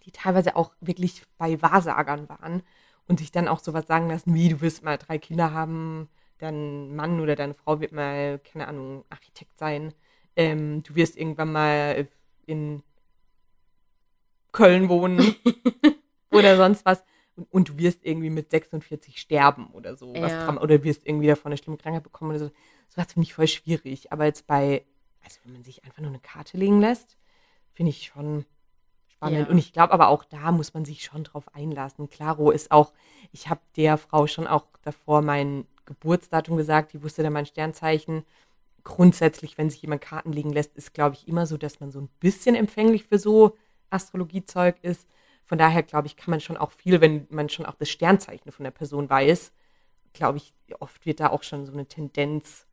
A: die teilweise auch wirklich bei Wahrsagern waren und sich dann auch sowas sagen lassen, wie du wirst mal drei Kinder haben, dein Mann oder deine Frau wird mal, keine Ahnung, Architekt sein, ähm, du wirst irgendwann mal in Köln wohnen <laughs> oder sonst was. Und, und, du wirst irgendwie mit 46 sterben oder so. Ja. Was, oder wirst irgendwie davon eine schlimme Krankheit bekommen oder so. Sowas finde ich voll schwierig. Aber jetzt bei, also wenn man sich einfach nur eine Karte legen lässt, finde ich schon spannend. Ja. Und ich glaube aber auch da muss man sich schon drauf einlassen. Claro ist auch, ich habe der Frau schon auch davor mein Geburtsdatum gesagt, die wusste dann mein Sternzeichen. Grundsätzlich, wenn sich jemand Karten legen lässt, ist, glaube ich, immer so, dass man so ein bisschen empfänglich für so Astrologiezeug ist. Von daher, glaube ich, kann man schon auch viel, wenn man schon auch das Sternzeichen von der Person weiß, glaube ich, oft wird da auch schon so eine Tendenz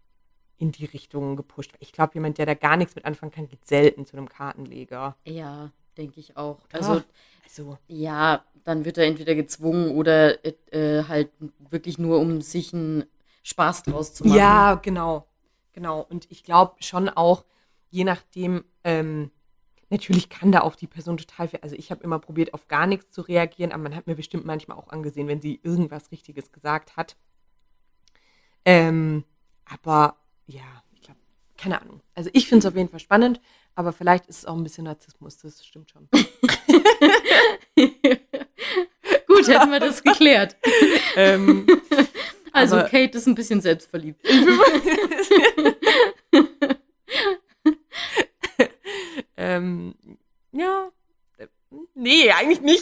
A: in die Richtung gepusht. Ich glaube, jemand, der da gar nichts mit anfangen kann, geht selten zu einem Kartenleger.
B: Ja, denke ich auch. Also, also, ja, dann wird er entweder gezwungen oder äh, halt wirklich nur, um sich einen Spaß draus zu machen.
A: Ja, genau. Genau. Und ich glaube schon auch, je nachdem, ähm, Natürlich kann da auch die Person total viel. Also ich habe immer probiert, auf gar nichts zu reagieren, aber man hat mir bestimmt manchmal auch angesehen, wenn sie irgendwas Richtiges gesagt hat. Ähm, aber ja, ich glaube, keine Ahnung. Also ich finde es auf jeden Fall spannend, aber vielleicht ist es auch ein bisschen Narzissmus, das stimmt schon. <laughs>
B: Gut, hätten wir das geklärt. <laughs> ähm, also Kate ist ein bisschen selbstverliebt. <laughs>
A: Ähm, ja, nee, eigentlich nicht.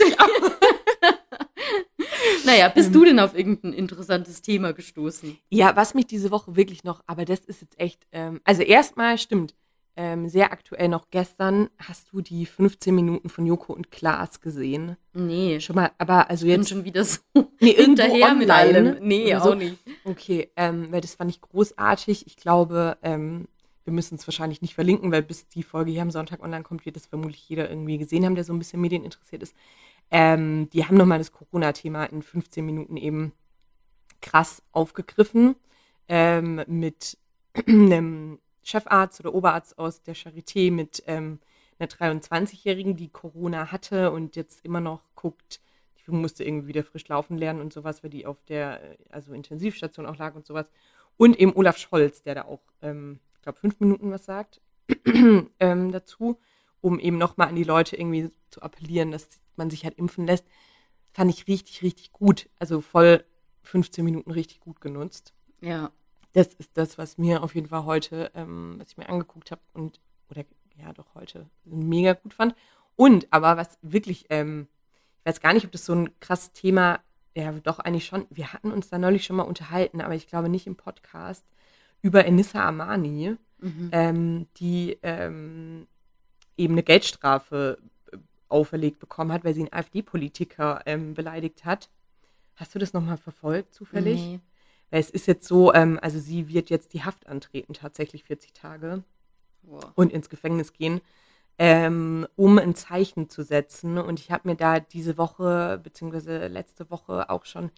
B: naja, bist du denn auf irgendein interessantes Thema gestoßen?
A: Ja, was mich diese Woche wirklich noch, aber das ist jetzt echt, ähm, also erstmal stimmt, ähm, sehr aktuell noch gestern hast du die 15 Minuten von Joko und Klaas gesehen.
B: Nee.
A: Schon mal, aber also jetzt.
B: schon wieder so <laughs> nee, hinterher online, mit allem.
A: Nee, auch so. nicht. Okay, ähm, weil das fand ich großartig. Ich glaube, ähm, wir müssen es wahrscheinlich nicht verlinken, weil bis die Folge hier am Sonntag online kommt, wird das vermutlich jeder irgendwie gesehen haben, der so ein bisschen medieninteressiert ist. Ähm, die haben nochmal das Corona-Thema in 15 Minuten eben krass aufgegriffen ähm, mit <clears throat> einem Chefarzt oder Oberarzt aus der Charité, mit ähm, einer 23-Jährigen, die Corona hatte und jetzt immer noch guckt, die musste irgendwie wieder frisch laufen lernen und sowas, weil die auf der also Intensivstation auch lag und sowas. Und eben Olaf Scholz, der da auch ähm, glaube, fünf Minuten was sagt <clears throat> ähm, dazu, um eben nochmal an die Leute irgendwie zu appellieren, dass man sich halt impfen lässt. Fand ich richtig, richtig gut. Also voll 15 Minuten richtig gut genutzt.
B: Ja.
A: Das ist das, was mir auf jeden Fall heute, ähm, was ich mir angeguckt habe und, oder ja, doch heute mega gut fand. Und aber was wirklich, ähm, ich weiß gar nicht, ob das so ein krasses Thema, ja, doch eigentlich schon, wir hatten uns da neulich schon mal unterhalten, aber ich glaube nicht im Podcast, über Enissa Amani, mhm. ähm, die ähm, eben eine Geldstrafe äh, auferlegt bekommen hat, weil sie einen AfD-Politiker ähm, beleidigt hat. Hast du das nochmal verfolgt, zufällig? Nee. Weil es ist jetzt so, ähm, also sie wird jetzt die Haft antreten, tatsächlich 40 Tage. Wow. Und ins Gefängnis gehen, ähm, um ein Zeichen zu setzen. Und ich habe mir da diese Woche, beziehungsweise letzte Woche auch schon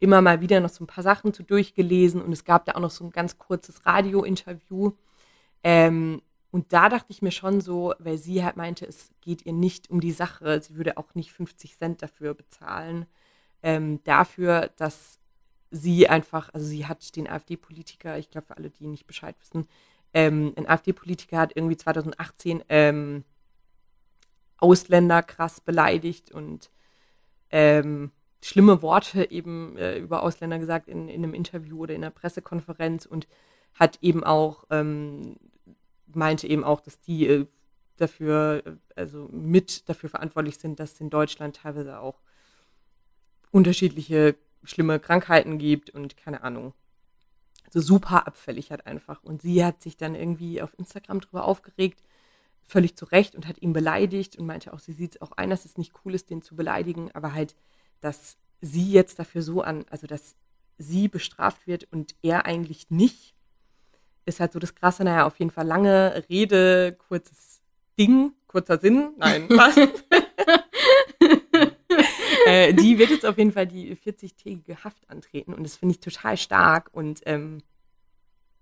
A: immer mal wieder noch so ein paar Sachen zu durchgelesen. Und es gab da auch noch so ein ganz kurzes Radio-Interview. Ähm, und da dachte ich mir schon so, weil sie halt meinte, es geht ihr nicht um die Sache. Sie würde auch nicht 50 Cent dafür bezahlen. Ähm, dafür, dass sie einfach, also sie hat den AfD-Politiker, ich glaube für alle, die nicht Bescheid wissen, ähm, ein AfD-Politiker hat irgendwie 2018 ähm, Ausländer krass beleidigt und ähm, schlimme Worte eben äh, über Ausländer gesagt in, in einem Interview oder in einer Pressekonferenz und hat eben auch, ähm, meinte eben auch, dass die äh, dafür, äh, also mit dafür verantwortlich sind, dass in Deutschland teilweise auch unterschiedliche schlimme Krankheiten gibt und keine Ahnung. So super abfällig hat einfach. Und sie hat sich dann irgendwie auf Instagram drüber aufgeregt, völlig zu Recht und hat ihn beleidigt und meinte auch, sie sieht es auch ein, dass es nicht cool ist, den zu beleidigen, aber halt, dass sie jetzt dafür so an, also dass sie bestraft wird und er eigentlich nicht, ist halt so das Krasse. Naja, auf jeden Fall lange Rede, kurzes Ding, kurzer Sinn. Nein, <laughs> was? <laughs> äh, die wird jetzt auf jeden Fall die 40-tägige Haft antreten und das finde ich total stark und ähm,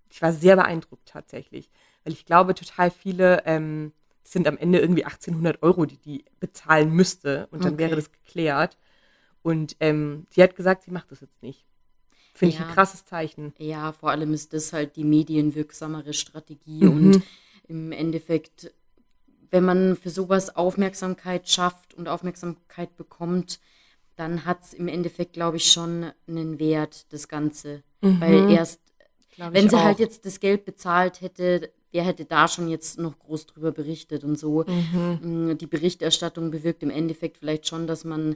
A: ich war sehr beeindruckt tatsächlich, weil ich glaube, total viele ähm, sind am Ende irgendwie 1800 Euro, die die bezahlen müsste und dann okay. wäre das geklärt. Und ähm, die hat gesagt, sie macht das jetzt nicht. Finde ja. ich ein krasses Zeichen.
B: Ja, vor allem ist das halt die medienwirksamere Strategie mhm. und im Endeffekt, wenn man für sowas Aufmerksamkeit schafft und Aufmerksamkeit bekommt, dann hat es im Endeffekt, glaube ich, schon einen Wert, das Ganze. Mhm. Weil erst, wenn sie halt auch. halt jetzt das Geld bezahlt hätte, wer hätte da schon jetzt noch groß drüber berichtet und so. Mhm. Mm, die Berichterstattung bewirkt im Endeffekt vielleicht schon, dass man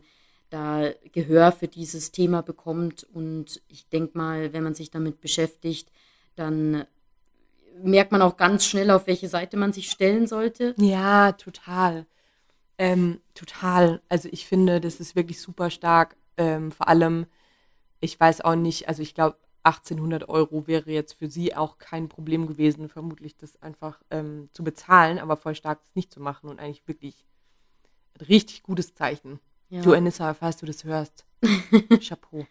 B: da Gehör für dieses Thema bekommt. Und ich denke mal, wenn man sich damit beschäftigt, dann merkt man auch ganz schnell, auf welche Seite man sich stellen sollte.
A: Ja, total. Ähm, total. Also ich finde, das ist wirklich super stark. Ähm, vor allem, ich weiß auch nicht, also ich glaube, 1800 Euro wäre jetzt für sie auch kein Problem gewesen, vermutlich das einfach ähm, zu bezahlen, aber voll stark das nicht zu machen und eigentlich wirklich ein richtig gutes Zeichen. Ja. Du, Anissa, falls du das hörst, <laughs> Chapeau.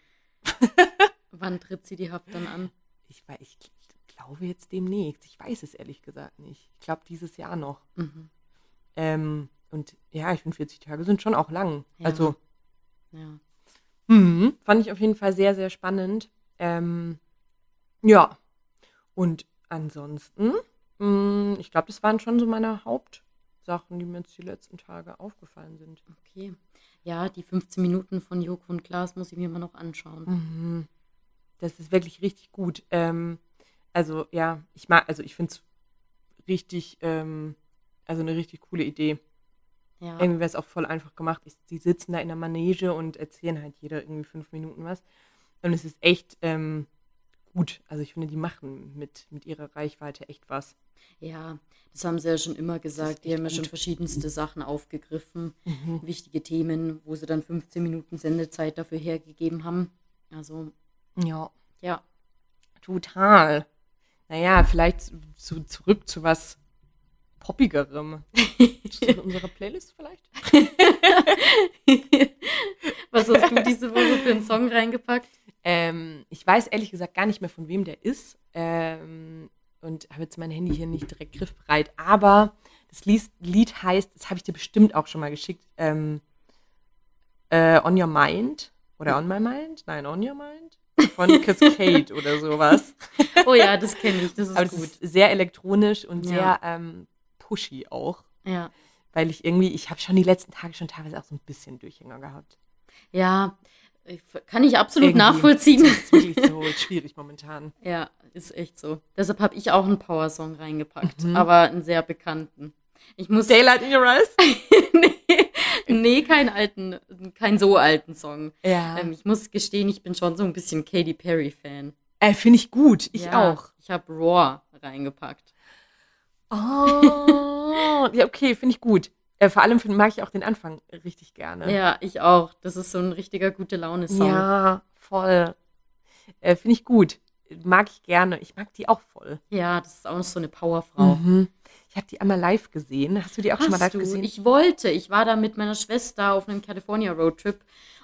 B: Wann tritt sie die Haft dann an?
A: Ich, ich, ich, glaube jetzt demnächst. Ich weiß es ehrlich gesagt nicht. Ich glaube dieses Jahr noch. Mhm. Ähm, und ja, ich finde 40 Tage sind schon auch lang. Ja. Also. Ja. Mh, fand ich auf jeden Fall sehr, sehr spannend. Ähm, ja. Und ansonsten, mh, ich glaube, das waren schon so meine Hauptsachen, die mir jetzt die letzten Tage aufgefallen sind.
B: Okay. Ja, die 15 Minuten von Joko und Klaas muss ich mir mal noch anschauen.
A: Mhm. Das ist wirklich richtig gut. Ähm, also ja, ich mag, also ich finde es richtig, ähm, also eine richtig coole Idee. Ja. Irgendwie wäre es auch voll einfach gemacht. Ich, die sitzen da in der Manege und erzählen halt jeder irgendwie fünf Minuten was. Und es ist echt ähm, gut. Also ich finde, die machen mit, mit ihrer Reichweite echt was.
B: Ja, das haben sie ja schon immer gesagt. Die haben ja schon verschiedenste Sachen aufgegriffen. Mhm. Wichtige Themen, wo sie dann 15 Minuten Sendezeit dafür hergegeben haben. Also.
A: Ja. Ja. Total. Naja, vielleicht zu, zurück zu was poppigerem. zu <laughs> unserer Playlist vielleicht? <laughs>
B: Was hast du diese Woche für einen Song reingepackt?
A: Ähm, ich weiß ehrlich gesagt gar nicht mehr, von wem der ist. Ähm, und habe jetzt mein Handy hier nicht direkt griffbereit. Aber das Lied heißt, das habe ich dir bestimmt auch schon mal geschickt, ähm, äh, On Your Mind. Oder On My Mind? Nein, On Your Mind? Von Cascade oder sowas. <laughs>
B: Oh ja, das kenne ich. Das ist
A: Aber gut. Ist sehr elektronisch und ja. sehr ähm, pushy auch.
B: Ja.
A: Weil ich irgendwie, ich habe schon die letzten Tage schon teilweise auch so ein bisschen Durchhänger gehabt.
B: Ja, kann ich absolut irgendwie nachvollziehen. Das
A: ist wirklich so schwierig momentan. <laughs>
B: Ja, ist echt so. Deshalb habe ich auch einen Power-Song reingepackt, mhm. aber einen sehr bekannten. Ich muss
A: Daylight in Your Eyes? <laughs>
B: nee, nee, keinen alten, keinen so alten Song.
A: Ja.
B: Ähm, ich muss gestehen, ich bin schon so ein bisschen Katy Perry-Fan.
A: Äh, Finde ich gut. Ich ja, auch.
B: Ich habe Raw reingepackt.
A: Oh, <laughs> ja, okay, finde ich gut. Äh, vor allem find, mag ich auch den Anfang richtig gerne.
B: Ja, ich auch. Das ist so ein richtiger gute Laune-Song.
A: Ja, voll. Äh, Finde ich gut. Mag ich gerne. Ich mag die auch voll.
B: Ja, das ist auch noch so eine Powerfrau.
A: Mhm. Ich habe die einmal live gesehen. Hast du die auch schon mal
B: Hast
A: live
B: du?
A: gesehen?
B: Ich wollte. Ich war da mit meiner Schwester auf einem California Roadtrip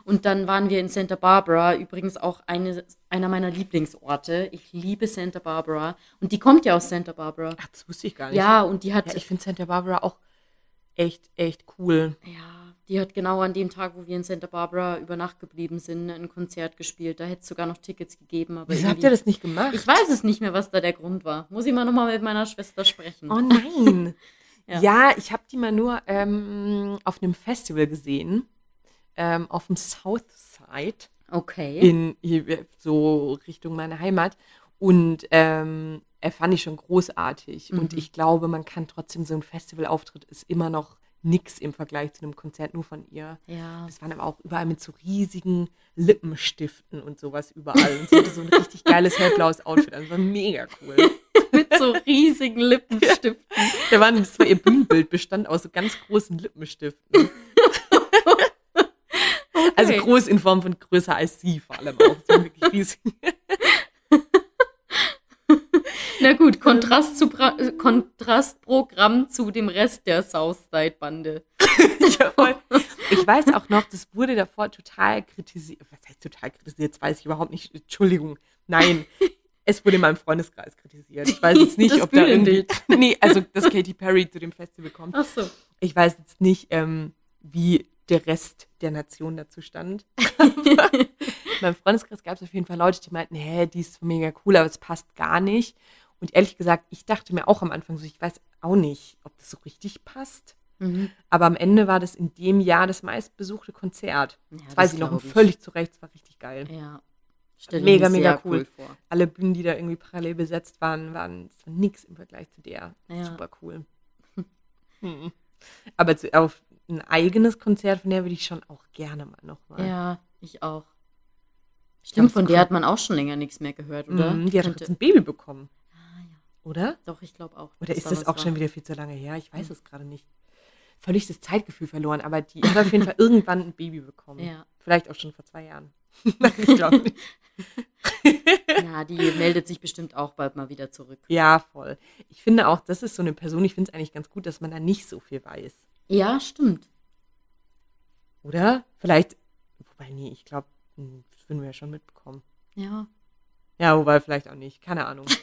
B: und dann waren wir in Santa Barbara. Übrigens auch eine, einer meiner Lieblingsorte. Ich liebe Santa Barbara. Und die kommt ja aus Santa Barbara.
A: Ach, das wusste ich gar nicht.
B: Ja, und die hat,
A: Ja, ich finde Santa Barbara auch echt, echt cool.
B: ja, die hat genau an dem Tag, wo wir in Santa Barbara über Nacht geblieben sind, ein Konzert gespielt. Da hätte es sogar noch Tickets gegeben. Aber
A: Wieso habt ihr das nicht gemacht?
B: Ich weiß es nicht mehr, was da der Grund war. Muss ich mal nochmal mit meiner Schwester sprechen.
A: Oh nein. <laughs>
B: Ja.
A: ja. ich habe die mal nur ähm, auf einem Festival gesehen. Ähm, auf dem <laughs> Southside
B: Okay.
A: in hier, so Richtung meine Heimat. Und ähm, er fand ich schon großartig. Und
B: Mhm.
A: ich glaube, man kann trotzdem so ein Festivalauftritt ist immer noch nix im Vergleich zu einem Konzert nur von ihr.
B: ja.
A: Das waren aber auch überall mit so riesigen Lippenstiften und sowas überall. Und sie hatte so ein richtig geiles hellblaues Outfit. Also war mega cool. <laughs>
B: Mit so riesigen <laughs> Lippenstiften.
A: Da waren, das war ihr Bühnenbild bestand aus so ganz großen Lippenstiften. Also
B: Okay.
A: groß in Form von größer als sie vor allem auch. So wirklich <laughs> riesig. <laughs>
B: Na gut, Kontrast zu Pra äh, Kontrastprogramm zu dem Rest der Southside-Bande. <laughs>
A: Ich weiß auch noch, das wurde davor total kritisiert. Was heißt total kritisiert? Das weiß ich überhaupt nicht. Entschuldigung. Nein. Es wurde in meinem Freundeskreis kritisiert. Ich weiß jetzt nicht, ob da irgendwie. Nee, also, dass Katy Perry zu dem Festival kommt.
B: Ach so.
A: Ich weiß jetzt nicht, ähm, wie der Rest der Nation dazu stand. <laughs> In meinem Freundeskreis gab es auf jeden Fall Leute, die meinten, hä, die ist mega cool, aber es passt gar nicht. Und ehrlich gesagt, ich dachte mir auch am Anfang so, ich weiß auch nicht, ob das so richtig passt.
B: Mhm.
A: Aber am Ende war das in dem Jahr das meistbesuchte Konzert.
B: Ja,
A: das weiß ich noch, und völlig zu Recht, es war richtig geil.
B: Ja. Stell ich
A: Mega, mega cool.
B: vor.
A: Alle Bühnen, die da irgendwie parallel besetzt waren, waren war nix im Vergleich zu der.
B: Ja.
A: Super cool. <laughs> Hm. Aber zu, auf ein eigenes Konzert von der würde ich schon auch gerne mal nochmal.
B: Ja, ich auch. Stimmt, von der hat man auch schon länger nichts mehr gehört, oder?
A: Mhm, die hat
B: Könnte-
A: jetzt ein Baby bekommen,
B: Ah, ja.
A: oder?
B: Doch, ich glaube auch.
A: Oder ist
B: da
A: das auch
B: war.
A: schon wieder viel zu lange her? Ich weiß es gerade nicht. Völlig das Zeitgefühl verloren, aber die hat auf jeden Fall <laughs> irgendwann ein Baby bekommen.
B: Ja.
A: Vielleicht auch schon vor zwei Jahren. <laughs> Ich glaube nicht. <laughs>
B: ja, die meldet sich bestimmt auch bald mal wieder zurück.
A: Ja, voll. Ich finde auch, das ist so eine Person, ich finde es eigentlich ganz gut, dass man da nicht so viel weiß.
B: Ja, stimmt.
A: Oder? Vielleicht, wobei, nee, ich glaube, das würden wir ja schon mitbekommen.
B: Ja.
A: Ja, wobei vielleicht auch nicht. Keine Ahnung. <laughs>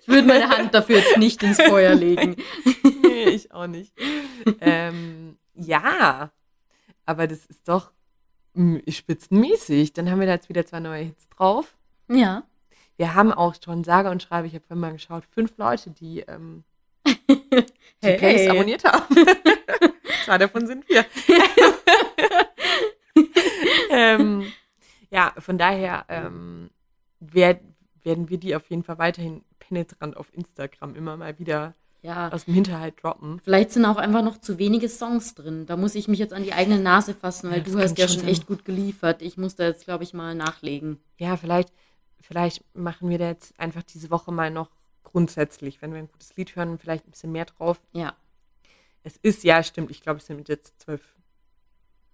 B: Ich würde meine Hand dafür jetzt nicht ins Feuer legen. <laughs>
A: nee, ich auch nicht. Ähm, ja, aber das ist doch mm, spitzenmäßig. Dann haben wir da jetzt wieder zwei neue Hits drauf.
B: Ja.
A: Wir haben auch schon, sage und schreibe, ich habe vorhin mal geschaut, fünf Leute, die ähm, die
B: Hey.
A: Playlist abonniert haben. <laughs> Zwei davon sind wir. <laughs> ähm, ja, von daher ähm, wer, werden wir die auf jeden Fall weiterhin penetrant auf Instagram immer mal wieder
B: Ja.
A: aus dem Hinterhalt droppen.
B: Vielleicht sind auch einfach noch zu wenige Songs drin. Da muss ich mich jetzt an die eigene Nase fassen, weil
A: Ja,
B: du hast ja
A: schon
B: schon
A: sein.
B: echt gut geliefert. Ich muss da jetzt, glaube ich, mal nachlegen.
A: Ja, vielleicht, vielleicht machen wir da jetzt einfach diese Woche mal noch grundsätzlich, wenn wir ein gutes Lied hören, vielleicht ein bisschen mehr drauf.
B: Ja.
A: Es ist, ja, stimmt, ich glaube, es sind jetzt zwölf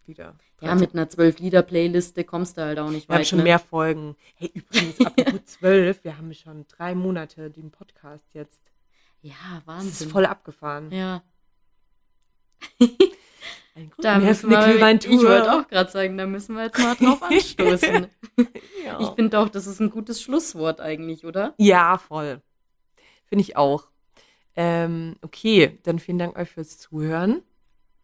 A: Lieder.
B: Ja, mit einer zwölf-Lieder-Playliste kommst du halt auch nicht
A: Wir haben
B: weit.
A: schon
B: ne?
A: mehr Folgen. Hey, übrigens, apropos <laughs> zwölf, wir haben schon drei Monate den Podcast jetzt.
B: Ja,
A: Das ist
B: Wahnsinn.
A: voll abgefahren.
B: Ja, <laughs>
A: Ein
B: da
A: Grund mehr
B: müssen wir, ich wollte auch gerade sagen, da müssen wir jetzt mal drauf <laughs> anstoßen.
A: ja.
B: Ich finde auch, das ist ein gutes Schlusswort eigentlich, oder?
A: ja, voll. Finde ich auch. Ähm, okay, dann vielen Dank euch fürs Zuhören.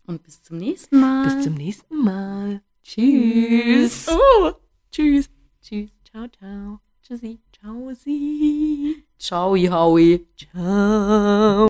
B: Und bis zum nächsten Mal.
A: Bis zum nächsten Mal. Tschüss. Oh, tschüss. Tschüss. Ciao, ciao. Tschüssi. Ciao, sie.
B: Ciao, Howie.
A: Ciao.